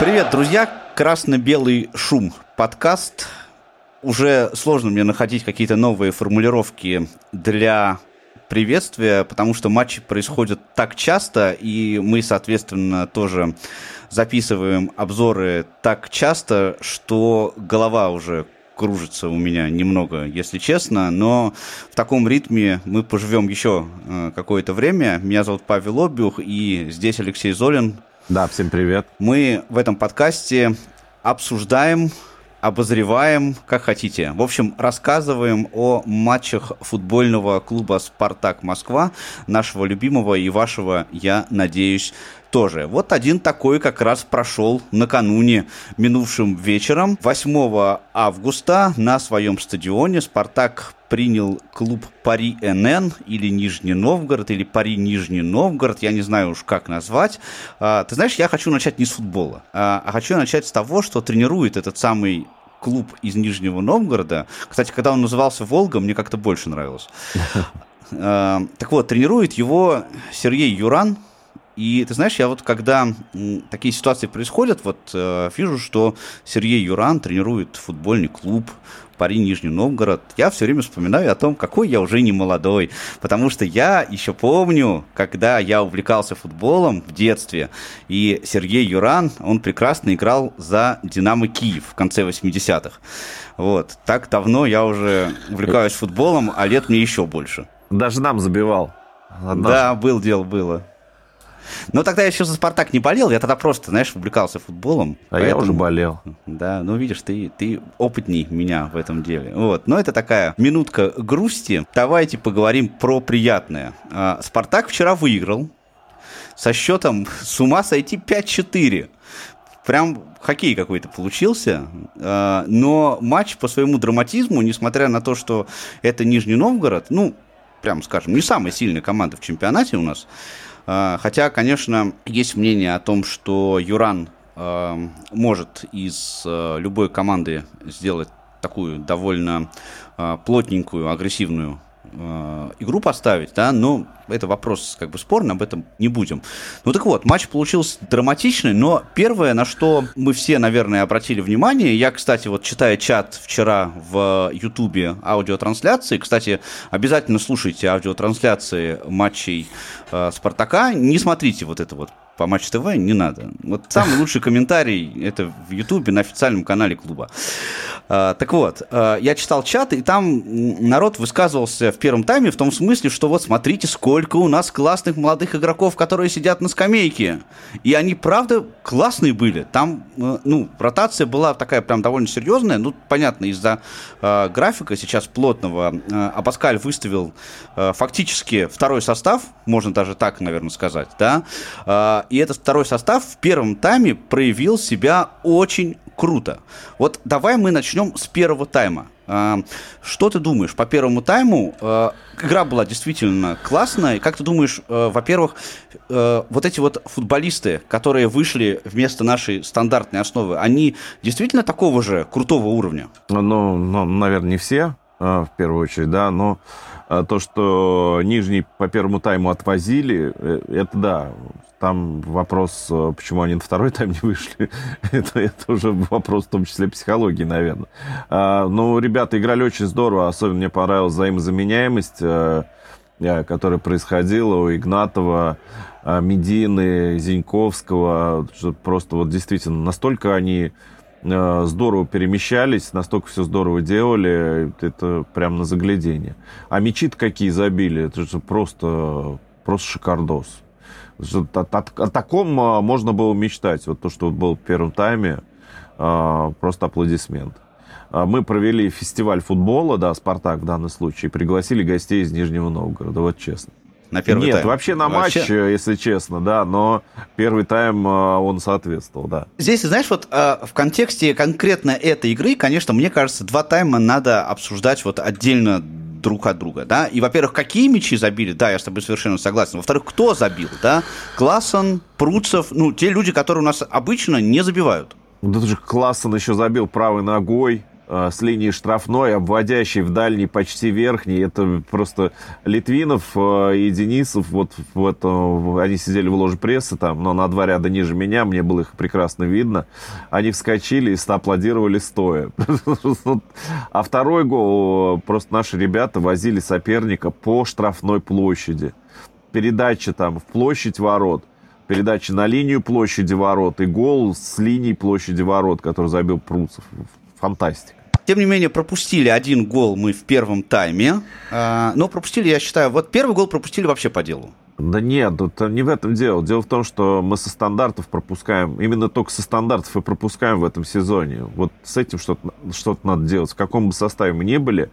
Привет, друзья! Красно-белый шум. Подкаст. Уже сложно мне находить какие-то новые формулировки для приветствия, потому что матчи происходят так часто, и мы, соответственно, тоже записываем обзоры так часто, что голова уже кружится у меня немного, если честно, но в таком ритме мы поживем еще э, какое-то время. Меня зовут Павел Обюх, и здесь Алексей Золин, да, всем привет. Мы в этом подкасте обсуждаем, обозреваем, как хотите. В общем, рассказываем о матчах футбольного клуба «Спартак Москва», нашего любимого и вашего, я надеюсь, тоже. Вот один такой как раз прошел накануне, минувшим вечером, 8 августа на своем стадионе «Спартак» принял клуб Пари НН или Нижний Новгород, или Пари Нижний Новгород, я не знаю уж как назвать. А, ты знаешь, я хочу начать не с футбола, а, а хочу начать с того, что тренирует этот самый клуб из Нижнего Новгорода. Кстати, когда он назывался «Волга», мне как-то больше нравилось. А, так вот, тренирует его Сергей Юран, и ты знаешь, я вот когда такие ситуации происходят, вот э, вижу, что Сергей Юран тренирует футбольный клуб Пари Нижний Новгород, я все время вспоминаю о том, какой я уже не молодой. Потому что я еще помню, когда я увлекался футболом в детстве, и Сергей Юран, он прекрасно играл за «Динамо Киев» в конце 80-х. Вот. Так давно я уже увлекаюсь футболом, а лет мне еще больше. Даже нам забивал. Однажды. Да, был дело, было. Но тогда я еще за «Спартак» не болел, я тогда просто, знаешь, увлекался футболом. А поэтому... я уже болел. Да, ну видишь, ты, ты опытней меня в этом деле. Вот. Но это такая минутка грусти. Давайте поговорим про приятное. А, «Спартак» вчера выиграл со счетом с ума сойти 5-4 прям хоккей какой-то получился, а, но матч по своему драматизму, несмотря на то, что это Нижний Новгород, ну, прям скажем, не самая сильная команда в чемпионате у нас, хотя, конечно, есть мнение о том, что Юран а, может из а, любой команды сделать такую довольно плотненькую, агрессивную игру поставить, да, но это вопрос как бы спорный, об этом не будем. Ну так вот, матч получился драматичный, но первое, на что мы все, наверное, обратили внимание, я, кстати, вот читая чат вчера в Ютубе аудиотрансляции, кстати, обязательно слушайте аудиотрансляции матчей э, Спартака, не смотрите вот это вот по Матч ТВ не надо. Вот самый лучший комментарий это в Ютубе на официальном канале клуба. А, так вот, а, я читал чат, и там народ высказывался в первом тайме в том смысле, что вот смотрите, сколько у нас классных молодых игроков, которые сидят на скамейке. И они, правда, классные были. Там, э, ну, ротация была такая прям довольно серьезная. Ну, понятно, из-за э, графика сейчас плотного э, Абаскаль выставил э, фактически второй состав, можно даже так, наверное, сказать, да. Э, и этот второй состав в первом тайме проявил себя очень круто. Вот давай мы начнем с первого тайма. А, что ты думаешь по первому тайму? А, игра была действительно классная. Как ты думаешь, а, во-первых, вот эти вот футболисты, которые вышли вместо нашей стандартной основы, они действительно такого же крутого уровня? Ну, ну наверное, не все, в первую очередь, да, но то, что нижний по первому тайму отвозили, э, это да, там вопрос, э, почему они на второй тайм не вышли, это, это уже вопрос в том числе психологии, наверное. А, ну, ребята играли очень здорово, особенно мне понравилась взаимозаменяемость, а, которая происходила у Игнатова, Медины, Зиньковского. Просто вот действительно настолько они здорово перемещались, настолько все здорово делали, это прям на заглядение. А мячи какие забили, это же просто, просто шикардос. О, о, о таком а, можно было мечтать. Вот то, что было в первом тайме, а, просто аплодисмент. А, мы провели фестиваль футбола, да, «Спартак» в данном случае, пригласили гостей из Нижнего Новгорода, вот честно. На первый Нет, тайм. вообще на вообще? матч, если честно, да, но первый тайм он соответствовал, да. Здесь, знаешь, вот в контексте конкретно этой игры, конечно, мне кажется, два тайма надо обсуждать вот отдельно друг от друга, да, и, во-первых, какие мячи забили, да, я с тобой совершенно согласен, во-вторых, кто забил, да, Классон, Пруцев, ну, те люди, которые у нас обычно не забивают. Да тут же Классон еще забил правой ногой, Э, с линии штрафной, обводящий в дальний, почти верхний. Это просто Литвинов э, и Денисов, вот в этом, они сидели в ложе прессы там, но на два ряда ниже меня, мне было их прекрасно видно. Они вскочили и аплодировали стоя. А второй гол, просто наши ребята возили соперника по штрафной площади. Передача там в площадь ворот передача на линию площади ворот и гол с линии площади ворот, который забил Пруцев. Фантастика. Тем не менее, пропустили один гол мы в первом тайме. А, но пропустили, я считаю, вот первый гол пропустили вообще по делу. Да нет, это не в этом дело. Дело в том, что мы со стандартов пропускаем, именно только со стандартов и пропускаем в этом сезоне. Вот с этим что-то что надо делать. В каком бы составе мы ни были,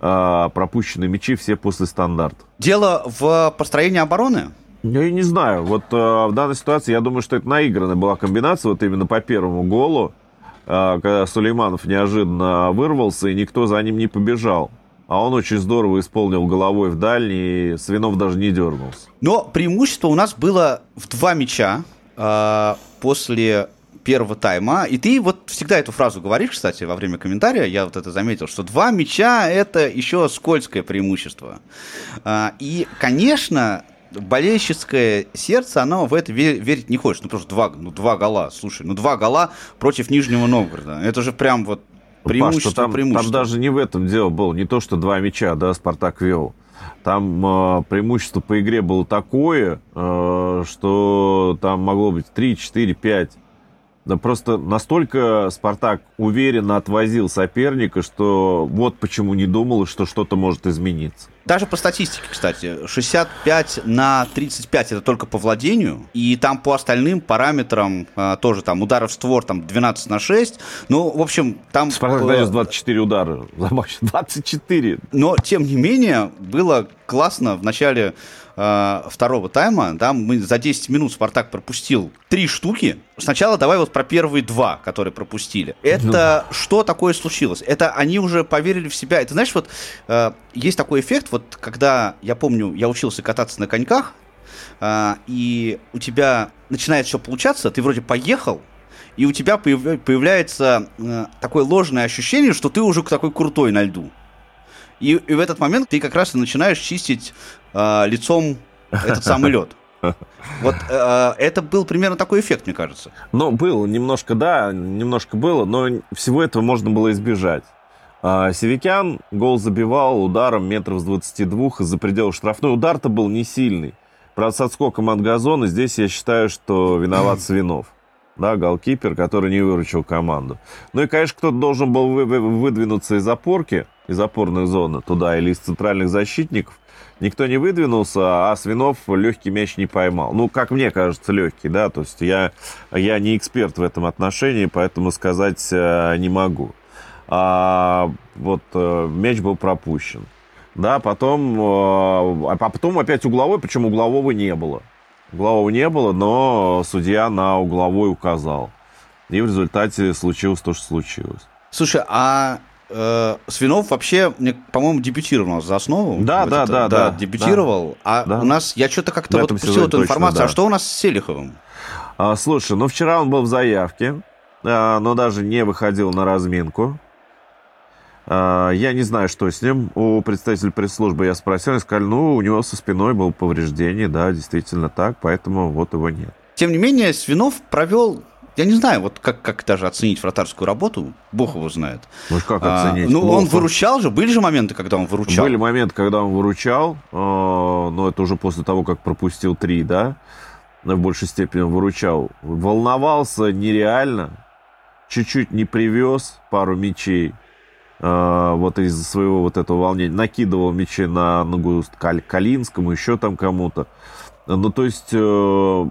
а, пропущенные мячи все после стандарта. Дело в построении обороны? Я не знаю. Вот э, в данной ситуации я думаю, что это наигранная была комбинация вот именно по первому голу. А, когда Сулейманов неожиданно вырвался, и никто за ним не побежал. А он очень здорово исполнил головой в дальний, и Свинов даже не дернулся. Но преимущество у нас было в два мяча э, после первого тайма. И ты вот всегда эту фразу говоришь, кстати, во время комментария, я вот это заметил, что два мяча – это еще скользкое преимущество. Э, и, конечно, болельщицкое сердце, оно в это верить не хочет. Ну, просто два, ну, два гола, слушай, ну, два гола против Нижнего Новгорода. Это же прям вот преимущество, Паш, там, преимущество. Там даже не в этом дело было, не то, что два мяча, да, Спартак вел. Там э, преимущество по игре было такое, э, что там могло быть 3, 4, 5 да просто настолько Спартак уверенно отвозил соперника, что вот почему не думал, что что-то может измениться. Даже по статистике, кстати, 65 на 35 это только по владению, и там по остальным параметрам а, тоже там ударов в створ там 12 на 6. Ну, в общем, там... Спартак нанес 24 удара за матч, 24. Но, тем не менее, было классно в начале э, второго тайма, да, мы за 10 минут Спартак пропустил три штуки. Сначала давай вот про первые два, которые пропустили. Это ну. что такое случилось? Это они уже поверили в себя. Это знаешь, вот э, есть такой эффект, вот когда, я помню, я учился кататься на коньках, э, и у тебя начинает все получаться, ты вроде поехал, и у тебя появляется э, такое ложное ощущение, что ты уже такой крутой на льду. И, и в этот момент ты как раз и начинаешь чистить э, лицом этот самый лед. Вот э, это был примерно такой эффект, мне кажется. Ну, был немножко, да, немножко было, но всего этого можно было избежать. А, Севикян гол забивал ударом метров с 22 из-за предела штрафной. Удар-то был не сильный. Правда, с отскоком от газона здесь я считаю, что виноват Свинов. Да, голкипер, который не выручил команду. Ну и, конечно, кто-то должен был выдвинуться из опорки из опорной зоны туда или из центральных защитников. Никто не выдвинулся, а Свинов легкий мяч не поймал. Ну, как мне кажется, легкий, да, то есть я, я не эксперт в этом отношении, поэтому сказать э, не могу. А вот э, мяч был пропущен. Да, потом, э, а потом опять угловой, причем углового не было. Углового не было, но судья на угловой указал. И в результате случилось то, что случилось. Слушай, а э, Свинов вообще, мне, по-моему, дебютировал за основу. Да, да, это, да, да, да. Дебютировал. Да, а да. у нас, я что-то как-то вот пустил эту информацию. Да. А что у нас с Селиховым? А, слушай, ну вчера он был в заявке, а, но даже не выходил на разминку. А, я не знаю, что с ним. У представителя пресс-службы я спросил, и сказали, ну, у него со спиной было повреждение, да, действительно так, поэтому вот его нет. Тем не менее, Свинов провел я не знаю, вот как, как даже оценить вратарскую работу, бог его знает. Ну, как оценить? А, ну, Плохо. он выручал же, были же моменты, когда он выручал? Были моменты, когда он выручал, э, но это уже после того, как пропустил три, да, в большей степени он выручал. Волновался нереально, чуть-чуть не привез пару мячей, вот из-за своего вот этого волнения, накидывал мячи на ногу Калинскому, еще там кому-то. Ну, то есть, э,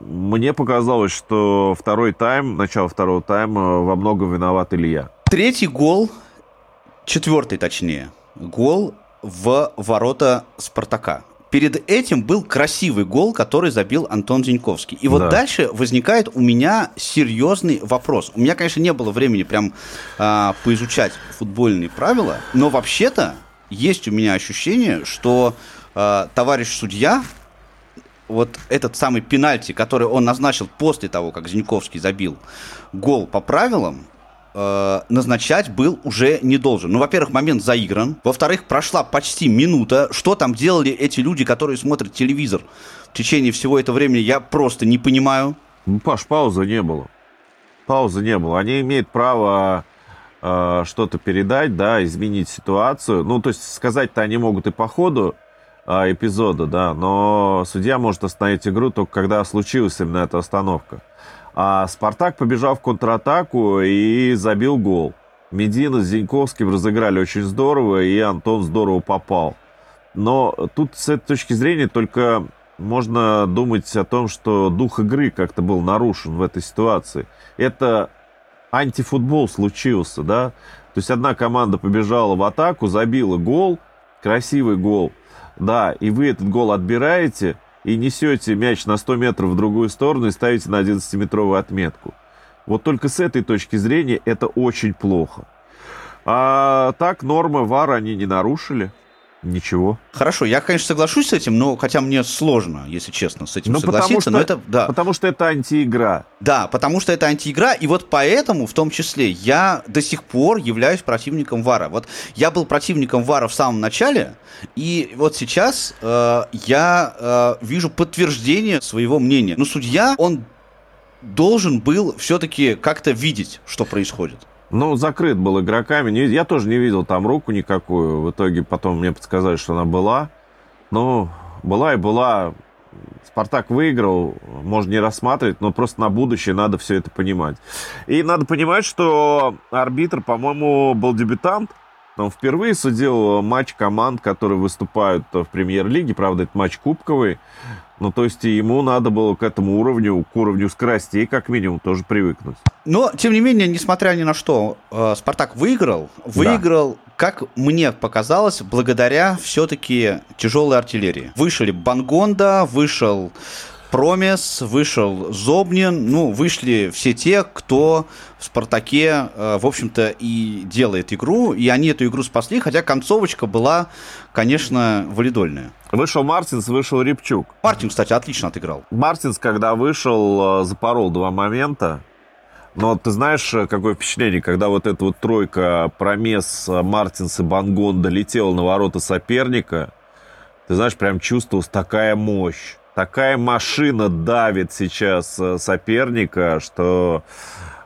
мне показалось, что второй тайм, начало второго тайма во многом виноват Илья. Третий гол, четвертый точнее, гол в ворота Спартака. Перед этим был красивый гол, который забил Антон Зиньковский. И вот да. дальше возникает у меня серьезный вопрос. У меня, конечно, не было времени прям а, поизучать футбольные правила, но вообще-то есть у меня ощущение, что а, товарищ судья вот этот самый пенальти, который он назначил после того, как Зиньковский забил гол по правилам, э, назначать был уже не должен. Ну, во-первых, момент заигран. Во-вторых, прошла почти минута. Что там делали эти люди, которые смотрят телевизор в течение всего этого времени, я просто не понимаю. Ну, Паш, паузы не было. Паузы не было. Они имеют право э, что-то передать, да, изменить ситуацию. Ну, то есть сказать-то они могут и по ходу э, эпизода, да, но судья может остановить игру только когда случилась именно эта остановка. А Спартак побежал в контратаку и забил гол. Медина с Зиньковским разыграли очень здорово, и Антон здорово попал. Но тут с этой точки зрения только можно думать о том, что дух игры как-то был нарушен в этой ситуации. Это антифутбол случился, да? То есть одна команда побежала в атаку, забила гол, красивый гол, да, и вы этот гол отбираете и несете мяч на 100 метров в другую сторону и ставите на 11-метровую отметку. Вот только с этой точки зрения это очень плохо. А так нормы ВАР они не нарушили. Ничего. Хорошо, я, конечно, соглашусь с этим, но хотя мне сложно, если честно, с этим ну, согласиться. Что, но это, да. Потому что это антиигра. Да, потому что это антиигра, и вот поэтому, в том числе, я до сих пор являюсь противником Вара. Вот я был противником Вара в самом начале, и вот сейчас э, я э, вижу подтверждение своего мнения. Но судья, он должен был все-таки как-то видеть, что происходит. Ну, закрыт был игроками. Я тоже не видел там руку никакую. В итоге потом мне подсказали, что она была. Ну, была и была. Спартак выиграл, можно не рассматривать, но просто на будущее надо все это понимать. И надо понимать, что арбитр, по-моему, был дебютант. Он впервые судил матч команд, которые выступают в премьер-лиге. Правда, это матч кубковый. Ну, то есть ему надо было к этому уровню, к уровню скоростей, как минимум, тоже привыкнуть. Но, тем не менее, несмотря ни на что, э, Спартак выиграл. Выиграл, да. как мне показалось, благодаря все-таки тяжелой артиллерии. Вышли Бангонда, вышел Промес, вышел Зобнин, ну, вышли все те, кто в «Спартаке», э, в общем-то, и делает игру, и они эту игру спасли, хотя концовочка была, конечно, валидольная. Вышел Мартинс, вышел Репчук. Мартин, кстати, отлично отыграл. Мартинс, когда вышел, э, запорол два момента. Но ты знаешь, э, какое впечатление, когда вот эта вот тройка Промес, Мартинс и Бангон долетела на ворота соперника, ты знаешь, прям чувствовалась такая мощь такая машина давит сейчас э, соперника, что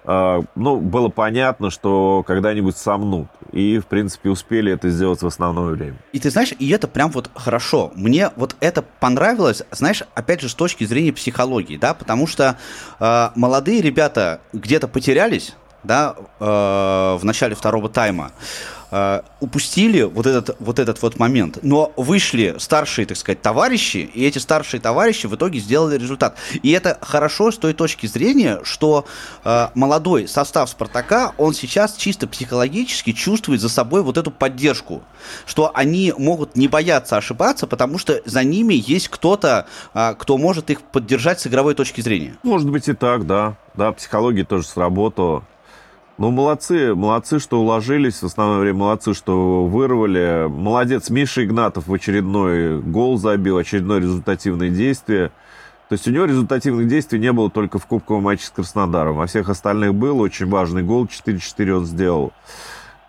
э, ну, было понятно, что когда-нибудь сомнут. И, в принципе, успели это сделать в основное время. И ты знаешь, и это прям вот хорошо. Мне вот это понравилось, знаешь, опять же, с точки зрения психологии, да, потому что э, молодые ребята где-то потерялись, да, э, в начале второго тайма. Упустили вот этот, вот этот вот момент. Но вышли старшие, так сказать, товарищи, и эти старшие товарищи в итоге сделали результат. И это хорошо с той точки зрения, что э, молодой состав «Спартака», он сейчас чисто психологически чувствует за собой вот эту поддержку, что они могут не бояться ошибаться, потому что за ними есть кто-то, э, кто может их поддержать с игровой точки зрения. Может быть и так, да. Да, психология тоже сработала. Ну, молодцы, молодцы, что уложились, в основное время молодцы, что вырвали. Молодец, Миша Игнатов в очередной гол забил, очередное результативное действие. То есть у него результативных действий не было только в кубковом матче с Краснодаром. Во всех остальных был очень важный гол, 4-4 он сделал.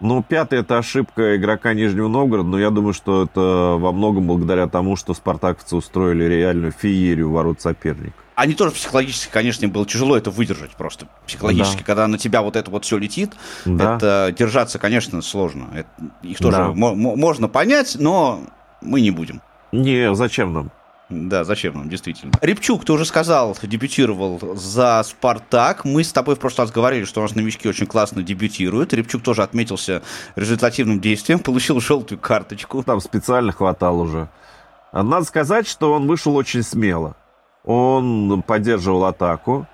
Ну, пятый это ошибка игрока Нижнего Новгорода, но я думаю, что это во многом благодаря тому, что спартаковцы устроили реальную феерию ворот соперника они тоже психологически, конечно, им было тяжело это выдержать просто. Психологически, да. когда на тебя вот это вот все летит, да. это держаться, конечно, сложно. Это, их тоже да. можно понять, но мы не будем. Не, зачем нам? Да, зачем нам, действительно. Репчук, ты уже сказал, дебютировал за «Спартак». Мы с тобой в прошлый раз говорили, что у нас новички очень классно дебютируют. Репчук тоже отметился результативным действием, получил желтую карточку. Там специально хватал уже. Надо сказать, что он вышел очень смело. Он поддерживал атаку.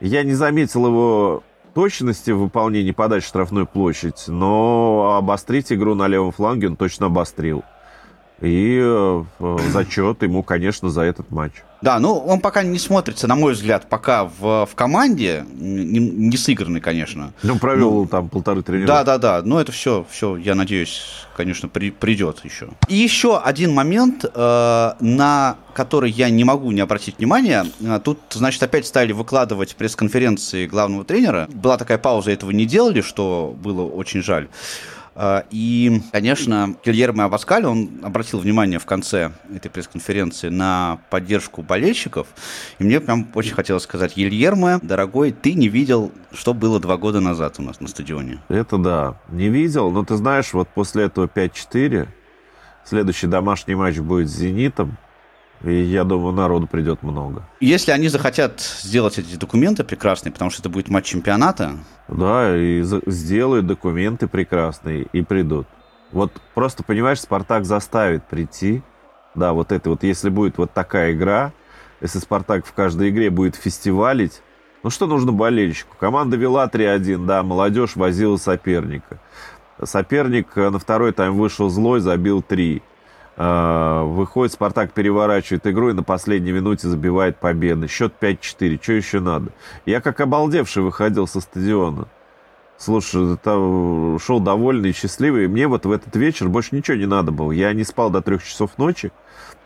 Я не заметил его точности в выполнении подачи штрафной площадь, но обострить игру на левом фланге он точно обострил. И э, зачет ему, конечно, за этот матч. Да, ну он пока не смотрится, на мой взгляд, пока в, в команде, не, не сыгранный, конечно. Ну, провел ну, там полторы тренировки. Да, да, да, но это все, все, я надеюсь, конечно, при, придет еще. И еще один момент, э, на который я не могу не обратить внимания. Э, тут, значит, опять стали выкладывать пресс-конференции главного тренера. Была такая пауза, этого не делали, что было очень жаль. А, и, конечно, Гильермо Абаскаль, он обратил внимание в конце этой пресс-конференции на поддержку болельщиков. И мне прям очень хотелось сказать, Гильермо, дорогой, ты не видел, что было два года назад у нас на стадионе. Это да, не видел, но ты знаешь, вот после этого 5-4 следующий домашний матч будет с «Зенитом», и я думаю, народу придет много. Если они захотят сделать эти документы прекрасные, потому что это будет матч чемпионата. Да, и сделают документы прекрасные и придут. Вот просто, понимаешь, Спартак заставит прийти. Да, вот это вот, если будет вот такая игра, если Спартак в каждой игре будет фестивалить, ну что нужно болельщику? Команда вела 3-1, да, молодежь возила соперника. Соперник на второй тайм вышел злой, забил 3. А, выходит, Спартак переворачивает игру и на последней минуте забивает победы. Счет 5-4. Что еще надо? Я как обалдевший выходил со стадиона. Слушай, там шел довольный и счастливый. Мне вот в этот вечер больше ничего не надо было. Я не спал до трех часов ночи,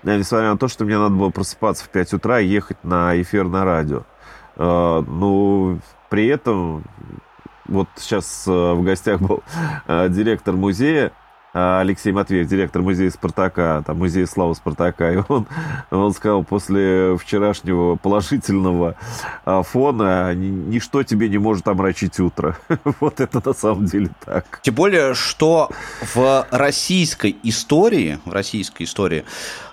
несмотря на то, что мне надо было просыпаться в 5 утра и ехать на эфир на радио. А, ну, при этом, вот сейчас в гостях был директор музея, Алексей Матвеев, директор музея Спартака, там, музея славы Спартака, и он, он сказал, после вчерашнего положительного а, фона ничто тебе не может омрачить утро. вот это на самом деле так. Тем более, что в российской истории, в российской истории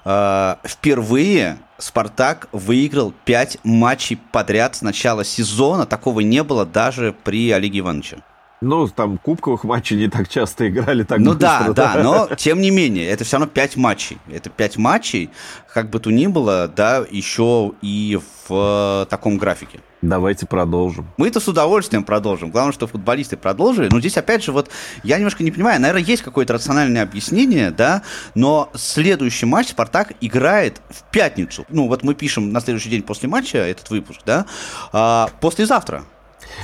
э, впервые Спартак выиграл 5 матчей подряд с начала сезона. Такого не было даже при Олеге Ивановиче. Ну, там кубковых матчей не так часто играли так Ну быстро, да, да, но тем не менее, это все равно пять матчей. Это пять матчей, как бы то ни было, да, еще и в таком графике. Давайте продолжим. Мы это с удовольствием продолжим. Главное, что футболисты продолжили. Но здесь, опять же, вот я немножко не понимаю. Наверное, есть какое-то рациональное объяснение, да, но следующий матч Спартак играет в пятницу. Ну, вот мы пишем на следующий день после матча этот выпуск, да, а, послезавтра.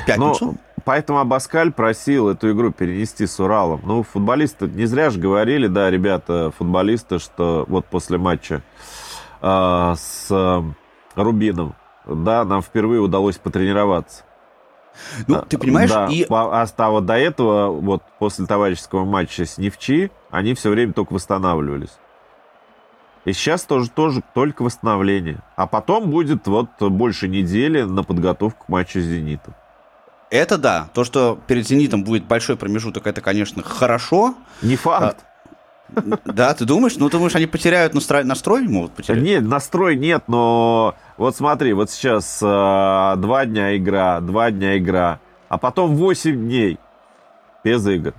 Пятницу. Но Поэтому Абаскаль просил эту игру перенести с Уралом. Ну, футболисты не зря же говорили, да, ребята, футболисты, что вот после матча э, с э, Рубином, да, нам впервые удалось потренироваться. Ну, ты понимаешь, да, и... А, а вот до этого, вот после товарищеского матча с Невчи, они все время только восстанавливались. И сейчас тоже, тоже только восстановление. А потом будет вот больше недели на подготовку к матчу с «Зенитом». Это да. То, что перед «Зенитом» будет большой промежуток, это, конечно, хорошо. Не факт. А, да, ты думаешь? Ну, ты думаешь, они потеряют настрой? Настрой могут потерять? Нет, настрой нет, но вот смотри, вот сейчас э, два дня игра, два дня игра, а потом восемь дней без игр.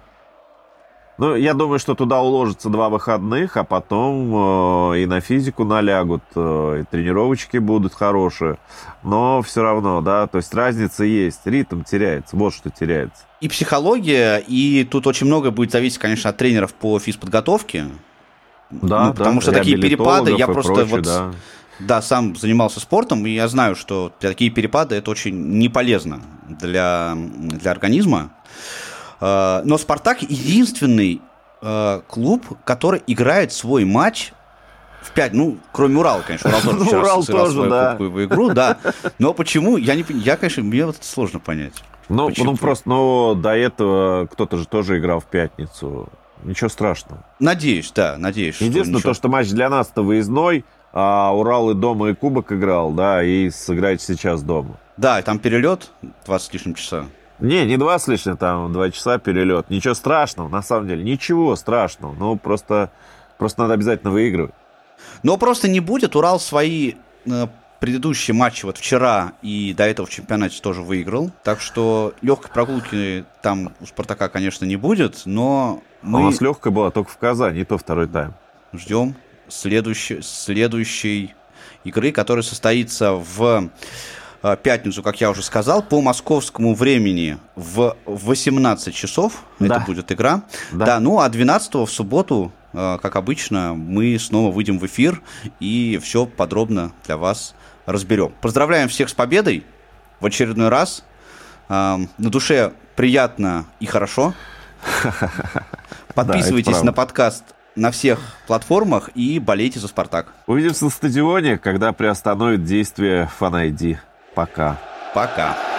Ну, я думаю, что туда уложится два выходных, а потом э, и на физику налягут, э, и тренировочки будут хорошие. Но все равно, да, то есть разница есть, ритм теряется, вот что теряется. И психология, и тут очень много будет зависеть, конечно, от тренеров по физподготовке. Да, ну, потому да, что такие перепады, я просто прочее, вот да. Да, сам занимался спортом, и я знаю, что такие перепады это очень не полезно для, для организма. Э, но Спартак единственный э, клуб, который играет свой матч в 5, ну, кроме Урала, конечно, Урал тоже вчера Урал тоже, да. кубковую игру, да. Но почему, я, не, я конечно, мне вот это сложно понять. Ну, ну просто, ну, до этого кто-то же тоже играл в пятницу. Ничего страшного. Надеюсь, да, надеюсь. Единственное, что то, что матч для нас-то выездной, а Урал и дома, и Кубок играл, да, и сыграть сейчас дома. Да, и там перелет 20 с лишним часа. Не, не два с лишним, там два часа перелет. Ничего страшного, на самом деле, ничего страшного. Ну, просто, просто надо обязательно выигрывать. Но просто не будет. Урал свои э, предыдущие матчи вот вчера и до этого в чемпионате тоже выиграл. Так что легкой прогулки там у Спартака, конечно, не будет, но мы... А у нас легкая была только в Казани, и то второй тайм. Ждем следующей, следующей игры, которая состоится в пятницу, как я уже сказал, по московскому времени в 18 часов. Да. Это будет игра. Да. да, ну а 12 в субботу э, как обычно, мы снова выйдем в эфир и все подробно для вас разберем. Поздравляем всех с победой в очередной раз. На душе приятно и хорошо. Подписывайтесь на подкаст на всех платформах и болейте за «Спартак». Увидимся на стадионе, когда приостановит действие ID. Пока. Пока.